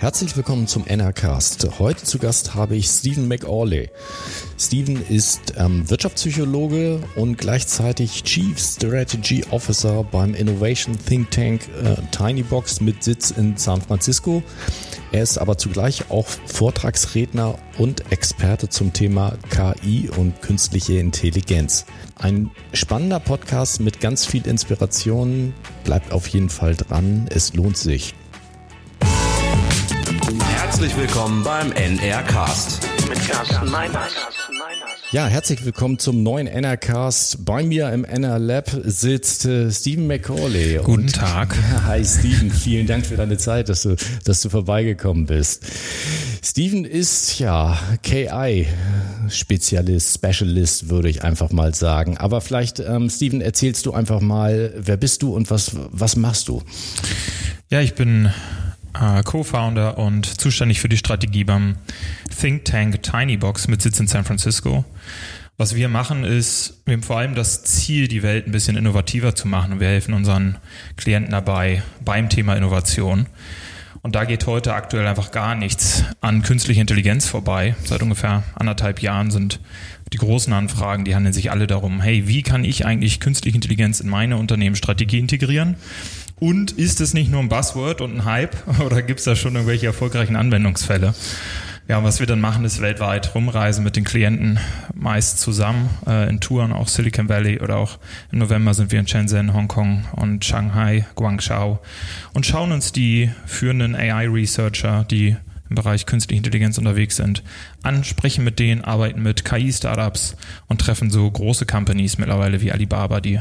Herzlich willkommen zum NRCast. Heute zu Gast habe ich Stephen McAuley. Stephen ist ähm, Wirtschaftspsychologe und gleichzeitig Chief Strategy Officer beim Innovation Think Tank äh, Tinybox mit Sitz in San Francisco. Er ist aber zugleich auch Vortragsredner und Experte zum Thema KI und künstliche Intelligenz. Ein spannender Podcast mit ganz viel Inspiration. Bleibt auf jeden Fall dran. Es lohnt sich. Herzlich willkommen beim NR Cast. Mit Carsten Meiners. Ja, herzlich willkommen zum neuen NR-Cast. Bei mir im NR Lab sitzt äh, Stephen McCauley. Guten und, Tag. Hi Stephen, vielen Dank für deine Zeit, dass du, dass du vorbeigekommen bist. Stephen ist ja KI-Spezialist, Specialist, würde ich einfach mal sagen. Aber vielleicht, ähm, Stephen, erzählst du einfach mal, wer bist du und was, was machst du? Ja, ich bin äh, Co-Founder und zuständig für die Strategie beim Think Tank Tinybox mit Sitz in San Francisco. Was wir machen ist, wir haben vor allem das Ziel, die Welt ein bisschen innovativer zu machen wir helfen unseren Klienten dabei beim Thema Innovation. Und da geht heute aktuell einfach gar nichts an künstlicher Intelligenz vorbei. Seit ungefähr anderthalb Jahren sind die großen Anfragen, die handeln sich alle darum, hey, wie kann ich eigentlich künstliche Intelligenz in meine Unternehmensstrategie integrieren? Und ist es nicht nur ein Buzzword und ein Hype oder gibt es da schon irgendwelche erfolgreichen Anwendungsfälle? Ja, was wir dann machen, ist weltweit rumreisen mit den Klienten, meist zusammen äh, in Touren, auch Silicon Valley oder auch im November sind wir in Shenzhen, Hongkong und Shanghai, Guangzhou und schauen uns die führenden AI-Researcher, die im Bereich künstliche Intelligenz unterwegs sind, an, sprechen mit denen, arbeiten mit KI-Startups und treffen so große Companies mittlerweile wie Alibaba, die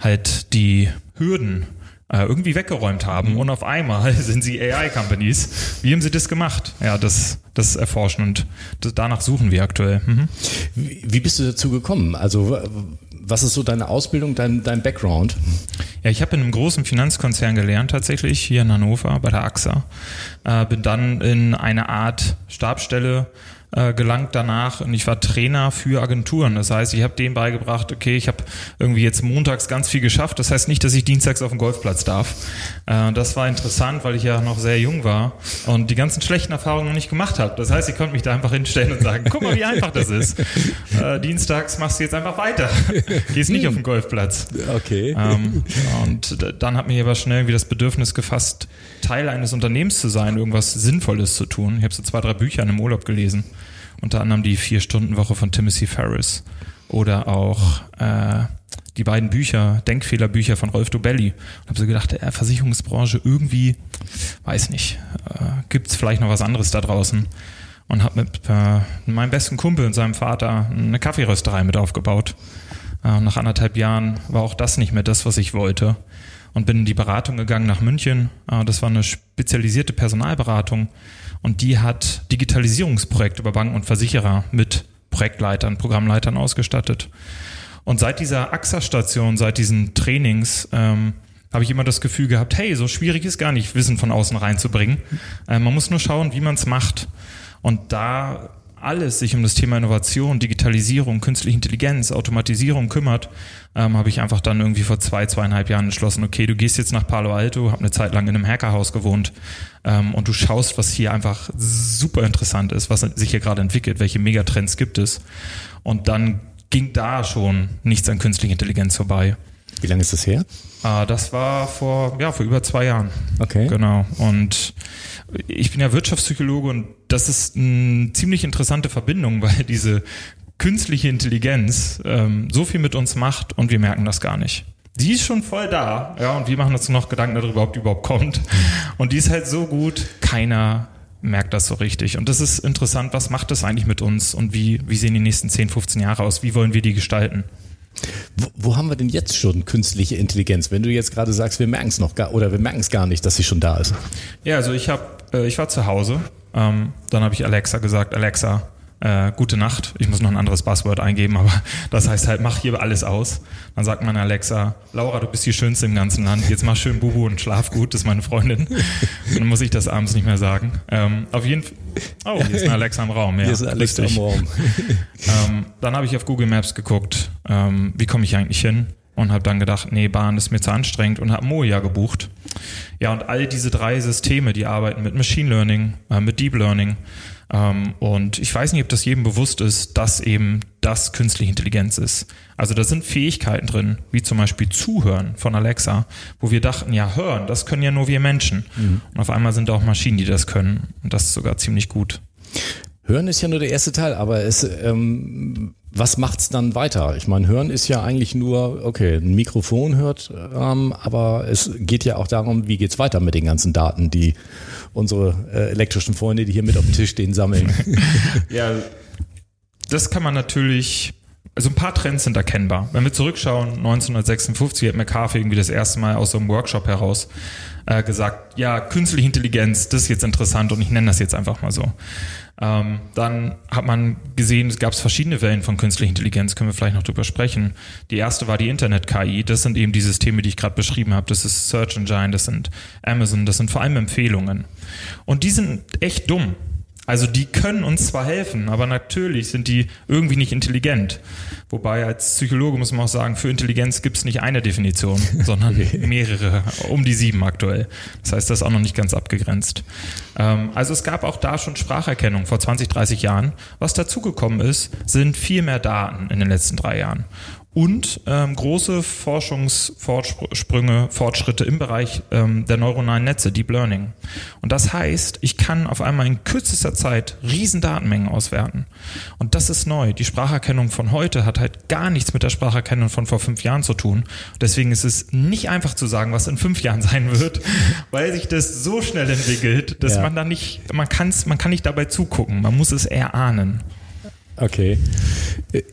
halt die Hürden äh, irgendwie weggeräumt haben und auf einmal sind sie AI-Companies. Wie haben sie das gemacht? Ja, das, das erforschen und das, danach suchen wir aktuell. Mhm. Wie, wie bist du dazu gekommen? Also was ist so deine Ausbildung, dein, dein Background? Ja, ich habe in einem großen Finanzkonzern gelernt tatsächlich, hier in Hannover bei der AXA. Äh, bin dann in eine Art Stabstelle äh, gelangt danach und ich war Trainer für Agenturen. Das heißt, ich habe denen beigebracht, okay, ich habe irgendwie jetzt montags ganz viel geschafft. Das heißt nicht, dass ich dienstags auf den Golfplatz darf. Äh, das war interessant, weil ich ja noch sehr jung war und die ganzen schlechten Erfahrungen noch nicht gemacht habe. Das heißt, ich konnte mich da einfach hinstellen und sagen, guck mal, wie einfach das ist. Äh, dienstags machst du jetzt einfach weiter. Gehst nicht auf den Golfplatz. Okay. Ähm, und dann hat mir aber schnell irgendwie das Bedürfnis gefasst, Teil eines Unternehmens zu sein, irgendwas Sinnvolles zu tun. Ich habe so zwei, drei Bücher in einem Urlaub gelesen. Unter anderem die Vier-Stunden-Woche von Timothy Ferris oder auch äh, die beiden Bücher, Denkfehlerbücher von Rolf Dobelli. Und habe so gedacht, der Versicherungsbranche irgendwie, weiß nicht, äh, gibt es vielleicht noch was anderes da draußen. Und habe mit äh, meinem besten Kumpel und seinem Vater eine Kaffeerösterei mit aufgebaut. Äh, nach anderthalb Jahren war auch das nicht mehr das, was ich wollte und bin in die Beratung gegangen nach München. Ah, das war eine spezialisierte Personalberatung und die hat Digitalisierungsprojekte über Banken und Versicherer mit Projektleitern, Programmleitern ausgestattet. Und seit dieser AXA-Station, seit diesen Trainings, ähm, habe ich immer das Gefühl gehabt, hey, so schwierig ist gar nicht, Wissen von außen reinzubringen. Äh, man muss nur schauen, wie man es macht. Und da alles sich um das Thema Innovation, Digitalisierung, künstliche Intelligenz, Automatisierung kümmert, ähm, habe ich einfach dann irgendwie vor zwei, zweieinhalb Jahren entschlossen, okay, du gehst jetzt nach Palo Alto, habe eine Zeit lang in einem Hackerhaus gewohnt ähm, und du schaust, was hier einfach super interessant ist, was sich hier gerade entwickelt, welche Megatrends gibt es. Und dann ging da schon nichts an künstlicher Intelligenz vorbei. Wie lange ist das her? Ah, das war vor, ja, vor über zwei Jahren. Okay. Genau. Und ich bin ja Wirtschaftspsychologe und das ist eine ziemlich interessante Verbindung, weil diese künstliche Intelligenz ähm, so viel mit uns macht und wir merken das gar nicht. Die ist schon voll da, ja, und wir machen uns noch Gedanken darüber, ob die überhaupt kommt. Und die ist halt so gut, keiner merkt das so richtig. Und das ist interessant, was macht das eigentlich mit uns und wie, wie sehen die nächsten 10, 15 Jahre aus? Wie wollen wir die gestalten? Wo, wo, haben wir denn jetzt schon künstliche Intelligenz? Wenn du jetzt gerade sagst, wir merken es noch gar oder wir merken es gar nicht, dass sie schon da ist. Ja, also ich habe, äh, ich war zu Hause. Ähm, dann habe ich Alexa gesagt, Alexa, äh, gute Nacht. Ich muss noch ein anderes Passwort eingeben, aber das heißt halt, mach hier alles aus. Dann sagt man Alexa, Laura, du bist die Schönste im ganzen Land. Jetzt mach schön Bubu und schlaf gut. Das ist meine Freundin. dann muss ich das abends nicht mehr sagen. Ähm, auf jeden Fall. Oh, hier ist eine Alexa im Raum. Ja, hier ist eine Alexa im Raum. ähm, dann habe ich auf Google Maps geguckt, ähm, wie komme ich eigentlich hin? Und habe dann gedacht, nee, Bahn ist mir zu anstrengend und habe Moja gebucht. Ja, und all diese drei Systeme, die arbeiten mit Machine Learning, äh, mit Deep Learning. Ähm, und ich weiß nicht, ob das jedem bewusst ist, dass eben das künstliche Intelligenz ist. Also da sind Fähigkeiten drin, wie zum Beispiel Zuhören von Alexa, wo wir dachten, ja, hören, das können ja nur wir Menschen. Mhm. Und auf einmal sind da auch Maschinen, die das können. Und das ist sogar ziemlich gut. Hören ist ja nur der erste Teil, aber es, ähm, was macht's dann weiter? Ich meine, Hören ist ja eigentlich nur, okay, ein Mikrofon hört, ähm, aber es geht ja auch darum, wie geht's weiter mit den ganzen Daten, die unsere äh, elektrischen Freunde, die hier mit auf dem Tisch stehen, sammeln. ja, das kann man natürlich also ein paar Trends sind erkennbar. Wenn wir zurückschauen, 1956 hat McCarthy irgendwie das erste Mal aus so einem Workshop heraus äh, gesagt, ja, künstliche Intelligenz, das ist jetzt interessant und ich nenne das jetzt einfach mal so. Ähm, dann hat man gesehen, es gab verschiedene Wellen von künstlicher Intelligenz, können wir vielleicht noch drüber sprechen. Die erste war die Internet-KI, das sind eben die Systeme, die ich gerade beschrieben habe. Das ist Search Engine, das sind Amazon, das sind vor allem Empfehlungen. Und die sind echt dumm. Also die können uns zwar helfen, aber natürlich sind die irgendwie nicht intelligent. Wobei als Psychologe muss man auch sagen, für Intelligenz gibt es nicht eine Definition, sondern mehrere, um die sieben aktuell. Das heißt, das ist auch noch nicht ganz abgegrenzt. Ähm, also es gab auch da schon Spracherkennung vor 20, 30 Jahren. Was dazugekommen ist, sind viel mehr Daten in den letzten drei Jahren und ähm, große Forschungsfortsprünge, Fortschritte im Bereich ähm, der neuronalen Netze, Deep Learning. Und das heißt, ich kann auf einmal in kürzester Zeit riesen Datenmengen auswerten. Und das ist neu. Die Spracherkennung von heute hat halt gar nichts mit der Spracherkennung von vor fünf Jahren zu tun. Deswegen ist es nicht einfach zu sagen, was in fünf Jahren sein wird, weil sich das so schnell entwickelt, dass ja. man da nicht, man kann's, man kann nicht dabei zugucken. Man muss es eher ahnen. Okay.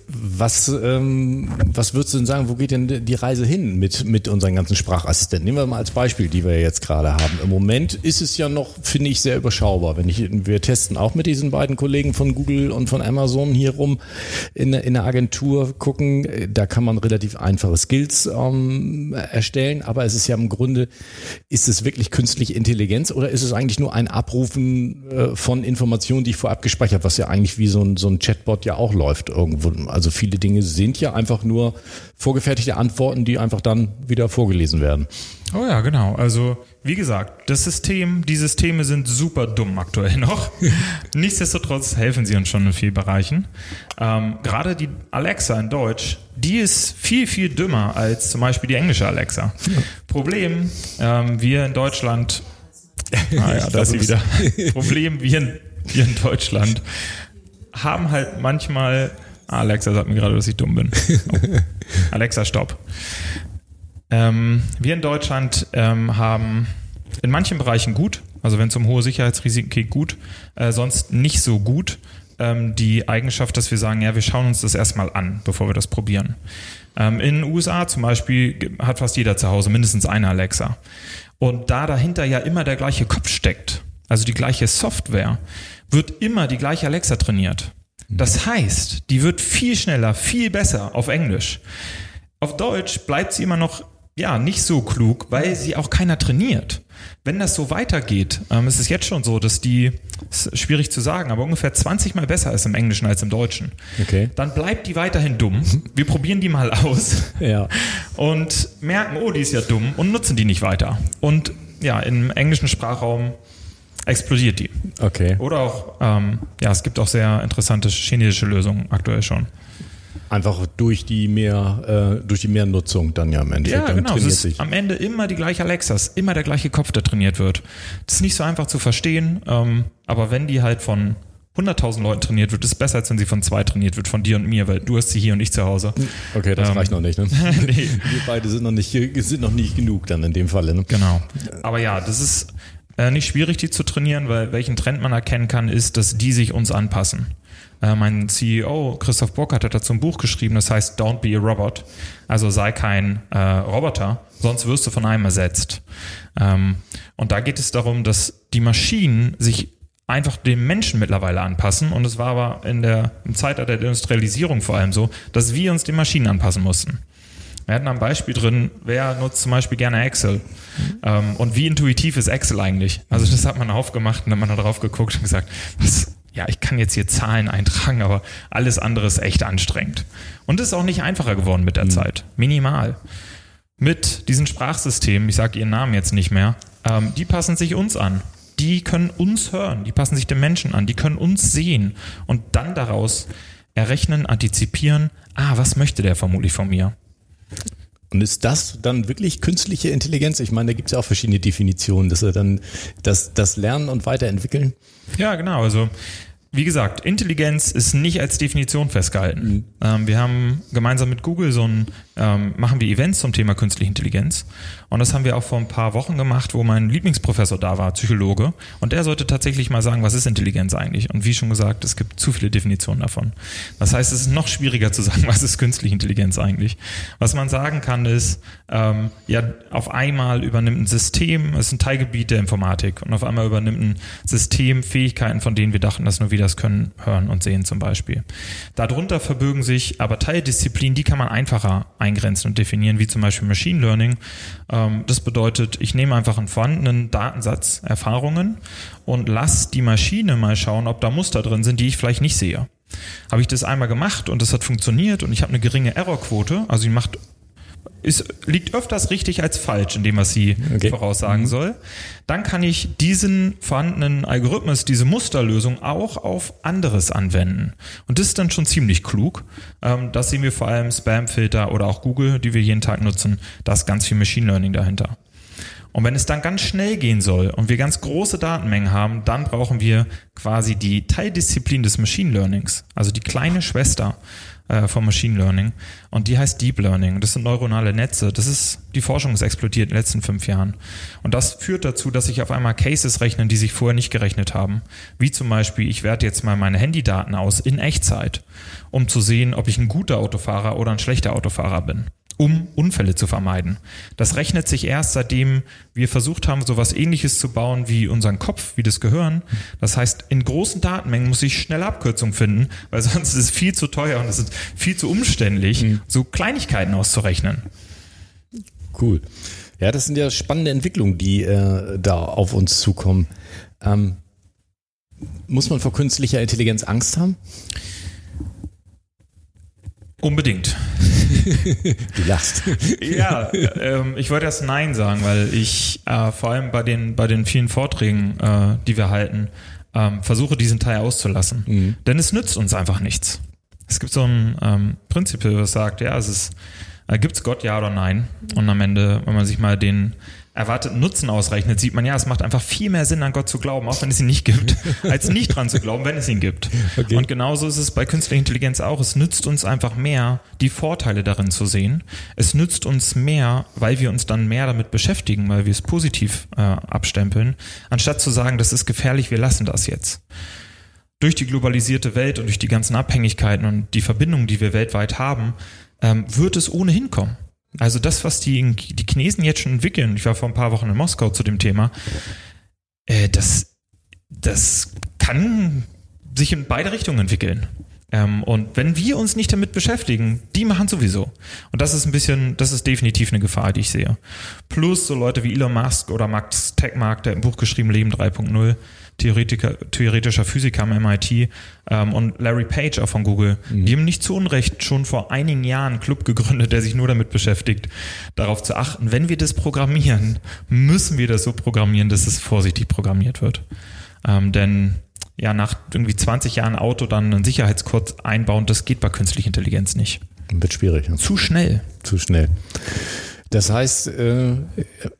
Was, ähm, was würdest du denn sagen, wo geht denn die Reise hin mit, mit unseren ganzen Sprachassistenten? Nehmen wir mal als Beispiel, die wir jetzt gerade haben. Im Moment ist es ja noch, finde ich, sehr überschaubar. Wenn ich, wir testen auch mit diesen beiden Kollegen von Google und von Amazon hier rum in, in der Agentur gucken. Da kann man relativ einfache Skills ähm, erstellen, aber es ist ja im Grunde, ist es wirklich künstliche Intelligenz oder ist es eigentlich nur ein Abrufen äh, von Informationen, die ich vorab gespeichert, was ja eigentlich wie so ein, so ein Chatbot ja auch läuft irgendwo. Also viele Dinge sind ja einfach nur vorgefertigte Antworten, die einfach dann wieder vorgelesen werden. Oh ja, genau. Also wie gesagt, das System, die Systeme sind super dumm aktuell noch. Nichtsdestotrotz helfen sie uns schon in vielen Bereichen. Ähm, Gerade die Alexa in Deutsch, die ist viel, viel dümmer als zum Beispiel die englische Alexa. Ja. Problem, ähm, wir in Deutschland, ah ja, da ist sie wieder. Problem, wir in, wir in Deutschland haben halt manchmal. Alexa sagt mir gerade, dass ich dumm bin. Oh. Alexa, stopp. Ähm, wir in Deutschland ähm, haben in manchen Bereichen gut, also wenn es um hohe Sicherheitsrisiken geht, gut, äh, sonst nicht so gut ähm, die Eigenschaft, dass wir sagen, ja, wir schauen uns das erstmal an, bevor wir das probieren. Ähm, in den USA zum Beispiel hat fast jeder zu Hause mindestens eine Alexa. Und da dahinter ja immer der gleiche Kopf steckt, also die gleiche Software, wird immer die gleiche Alexa trainiert. Das heißt, die wird viel schneller, viel besser auf Englisch. Auf Deutsch bleibt sie immer noch ja nicht so klug, weil sie auch keiner trainiert. Wenn das so weitergeht, ähm, ist es jetzt schon so, dass die, ist schwierig zu sagen, aber ungefähr 20 mal besser ist im Englischen als im Deutschen. Okay. Dann bleibt die weiterhin dumm. Wir probieren die mal aus. Ja. Und merken, oh, die ist ja dumm und nutzen die nicht weiter. Und ja, im englischen Sprachraum explodiert die. Okay. Oder auch, ähm, ja, es gibt auch sehr interessante chinesische Lösungen aktuell schon. Einfach durch die mehr, äh, durch die Mehrnutzung dann ja im Endeffekt. Ja, genau. Es ist sich. am Ende immer die gleiche Alexas, immer der gleiche Kopf, der trainiert wird. Das ist nicht so einfach zu verstehen, ähm, aber wenn die halt von 100.000 Leuten trainiert wird, ist es besser, als wenn sie von zwei trainiert wird, von dir und mir, weil du hast sie hier und ich zu Hause. Okay, das ähm, reicht noch nicht. Ne? nee. Wir beide sind noch nicht, sind noch nicht genug dann in dem Falle. Ne? Genau. Aber ja, das ist äh, nicht schwierig, die zu trainieren, weil welchen Trend man erkennen kann, ist, dass die sich uns anpassen. Äh, mein CEO Christoph Burkhardt hat dazu ein Buch geschrieben, das heißt Don't be a Robot. Also sei kein äh, Roboter, sonst wirst du von einem ersetzt. Ähm, und da geht es darum, dass die Maschinen sich einfach dem Menschen mittlerweile anpassen. Und es war aber in der, im Zeitalter der Industrialisierung vor allem so, dass wir uns den Maschinen anpassen mussten. Wir hatten ein Beispiel drin, wer nutzt zum Beispiel gerne Excel? Ähm, und wie intuitiv ist Excel eigentlich? Also das hat man aufgemacht und dann hat man da drauf geguckt und gesagt, was, ja, ich kann jetzt hier Zahlen eintragen, aber alles andere ist echt anstrengend. Und es ist auch nicht einfacher geworden mit der mhm. Zeit. Minimal. Mit diesen Sprachsystemen, ich sage ihren Namen jetzt nicht mehr, ähm, die passen sich uns an. Die können uns hören, die passen sich den Menschen an, die können uns sehen und dann daraus errechnen, antizipieren, ah, was möchte der vermutlich von mir? Und ist das dann wirklich künstliche Intelligenz? Ich meine, da gibt es ja auch verschiedene Definitionen, dass er dann das, das Lernen und Weiterentwickeln. Ja, genau. Also wie gesagt, Intelligenz ist nicht als Definition festgehalten. Mhm. Ähm, wir haben gemeinsam mit Google so ein, ähm, machen wir Events zum Thema künstliche Intelligenz. Und das haben wir auch vor ein paar Wochen gemacht, wo mein Lieblingsprofessor da war, Psychologe. Und der sollte tatsächlich mal sagen, was ist Intelligenz eigentlich? Und wie schon gesagt, es gibt zu viele Definitionen davon. Das heißt, es ist noch schwieriger zu sagen, was ist künstliche Intelligenz eigentlich? Was man sagen kann, ist, ähm, ja, auf einmal übernimmt ein System, es ist ein Teilgebiet der Informatik, und auf einmal übernimmt ein System Fähigkeiten, von denen wir dachten, dass nur wieder das können, hören und sehen zum Beispiel. Darunter verbirgen sich aber Teildisziplinen, die kann man einfacher eingrenzen und definieren, wie zum Beispiel Machine Learning. Ähm, das bedeutet, ich nehme einfach einen vorhandenen Datensatz Erfahrungen und lasse die Maschine mal schauen, ob da Muster drin sind, die ich vielleicht nicht sehe. Habe ich das einmal gemacht und das hat funktioniert und ich habe eine geringe Errorquote, also sie macht ist, liegt öfters richtig als falsch in dem, was sie okay. voraussagen mhm. soll, dann kann ich diesen vorhandenen Algorithmus, diese Musterlösung auch auf anderes anwenden. Und das ist dann schon ziemlich klug. Ähm, das sehen wir vor allem Spamfilter oder auch Google, die wir jeden Tag nutzen. Da ist ganz viel Machine Learning dahinter. Und wenn es dann ganz schnell gehen soll und wir ganz große Datenmengen haben, dann brauchen wir quasi die Teildisziplin des Machine Learnings, also die kleine Schwester äh, vom Machine Learning. Und die heißt Deep Learning. Das sind neuronale Netze. Das ist, die Forschung ist explodiert in den letzten fünf Jahren. Und das führt dazu, dass sich auf einmal Cases rechnen, die sich vorher nicht gerechnet haben. Wie zum Beispiel, ich werte jetzt mal meine Handydaten aus in Echtzeit, um zu sehen, ob ich ein guter Autofahrer oder ein schlechter Autofahrer bin um Unfälle zu vermeiden. Das rechnet sich erst, seitdem wir versucht haben, so etwas ähnliches zu bauen wie unseren Kopf, wie das Gehirn. Das heißt, in großen Datenmengen muss ich schnell Abkürzungen finden, weil sonst ist es viel zu teuer und es ist viel zu umständlich, mhm. so Kleinigkeiten auszurechnen. Cool. Ja, das sind ja spannende Entwicklungen, die äh, da auf uns zukommen. Ähm, muss man vor künstlicher Intelligenz Angst haben? Unbedingt. du lachst. ja, ähm, ich wollte erst Nein sagen, weil ich äh, vor allem bei den, bei den vielen Vorträgen, äh, die wir halten, ähm, versuche diesen Teil auszulassen. Mhm. Denn es nützt uns einfach nichts. Es gibt so ein ähm, Prinzip, das sagt, ja, es ist, äh, gibt es Gott ja oder nein? Und am Ende, wenn man sich mal den erwarteten Nutzen ausrechnet, sieht man ja, es macht einfach viel mehr Sinn, an Gott zu glauben, auch wenn es ihn nicht gibt, als nicht dran zu glauben, wenn es ihn gibt. Okay. Und genauso ist es bei künstlicher Intelligenz auch. Es nützt uns einfach mehr, die Vorteile darin zu sehen. Es nützt uns mehr, weil wir uns dann mehr damit beschäftigen, weil wir es positiv äh, abstempeln, anstatt zu sagen, das ist gefährlich, wir lassen das jetzt. Durch die globalisierte Welt und durch die ganzen Abhängigkeiten und die Verbindungen, die wir weltweit haben, ähm, wird es ohnehin kommen. Also das, was die, die Chinesen jetzt schon entwickeln, ich war vor ein paar Wochen in Moskau zu dem Thema, äh, das, das kann sich in beide Richtungen entwickeln. Ähm, und wenn wir uns nicht damit beschäftigen, die machen sowieso. Und das ist ein bisschen, das ist definitiv eine Gefahr, die ich sehe. Plus so Leute wie Elon Musk oder Max Techmark, der im Buch geschrieben Leben 3.0, Theoretiker, theoretischer Physiker am MIT ähm, und Larry Page auch von Google, mhm. die haben nicht zu Unrecht schon vor einigen Jahren einen Club gegründet, der sich nur damit beschäftigt, darauf zu achten, wenn wir das programmieren, müssen wir das so programmieren, dass es vorsichtig programmiert wird. Ähm, denn ja, nach irgendwie 20 Jahren Auto dann einen Sicherheitscode einbauen, das geht bei künstlicher Intelligenz nicht. Wird schwierig. Ja. Zu schnell. Zu schnell. Das heißt, äh,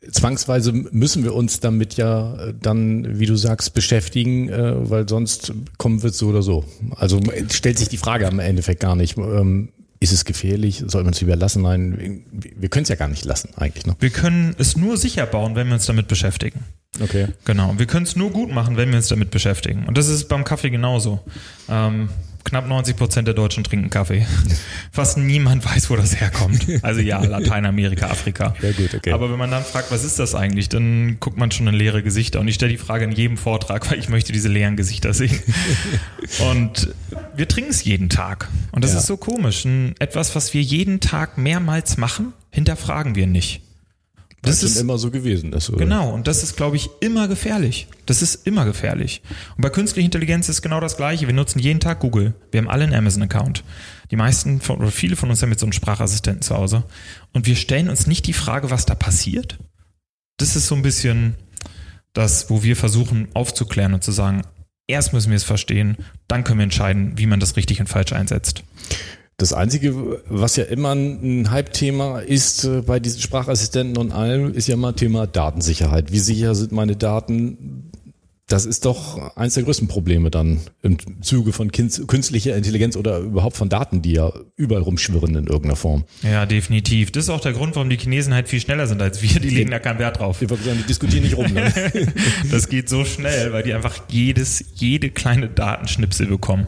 zwangsweise müssen wir uns damit ja äh, dann, wie du sagst, beschäftigen, äh, weil sonst kommen wir so oder so. Also stellt sich die Frage am Endeffekt gar nicht. Ähm, ist es gefährlich? Soll man es lieber lassen? Nein, wir können es ja gar nicht lassen eigentlich. Ne? Wir können es nur sicher bauen, wenn wir uns damit beschäftigen. Okay. Genau. Wir können es nur gut machen, wenn wir uns damit beschäftigen. Und das ist beim Kaffee genauso. Ähm, knapp 90 Prozent der Deutschen trinken Kaffee. Fast niemand weiß, wo das herkommt. Also ja, Lateinamerika, Afrika. Ja, gut, okay. Aber wenn man dann fragt, was ist das eigentlich, dann guckt man schon in leere Gesichter. Und ich stelle die Frage in jedem Vortrag, weil ich möchte diese leeren Gesichter sehen. Und wir trinken es jeden Tag. Und das ja. ist so komisch. etwas, was wir jeden Tag mehrmals machen, hinterfragen wir nicht. Das, das ist immer so gewesen. Das, genau, und das ist, glaube ich, immer gefährlich. Das ist immer gefährlich. Und bei künstlicher Intelligenz ist genau das Gleiche. Wir nutzen jeden Tag Google. Wir haben alle einen Amazon-Account. Die meisten von, oder viele von uns haben jetzt so einen Sprachassistenten zu Hause. Und wir stellen uns nicht die Frage, was da passiert. Das ist so ein bisschen das, wo wir versuchen aufzuklären und zu sagen, erst müssen wir es verstehen, dann können wir entscheiden, wie man das richtig und falsch einsetzt. Das Einzige, was ja immer ein Hype-Thema ist äh, bei diesen Sprachassistenten und allem, ist ja immer Thema Datensicherheit. Wie sicher sind meine Daten? Das ist doch eines der größten Probleme dann im Zuge von künstlicher Intelligenz oder überhaupt von Daten, die ja überall rumschwirren in irgendeiner Form. Ja, definitiv. Das ist auch der Grund, warum die Chinesen halt viel schneller sind als wir. Die legen da keinen Wert drauf. Die diskutieren nicht rum. Ne? das geht so schnell, weil die einfach jedes, jede kleine Datenschnipsel bekommen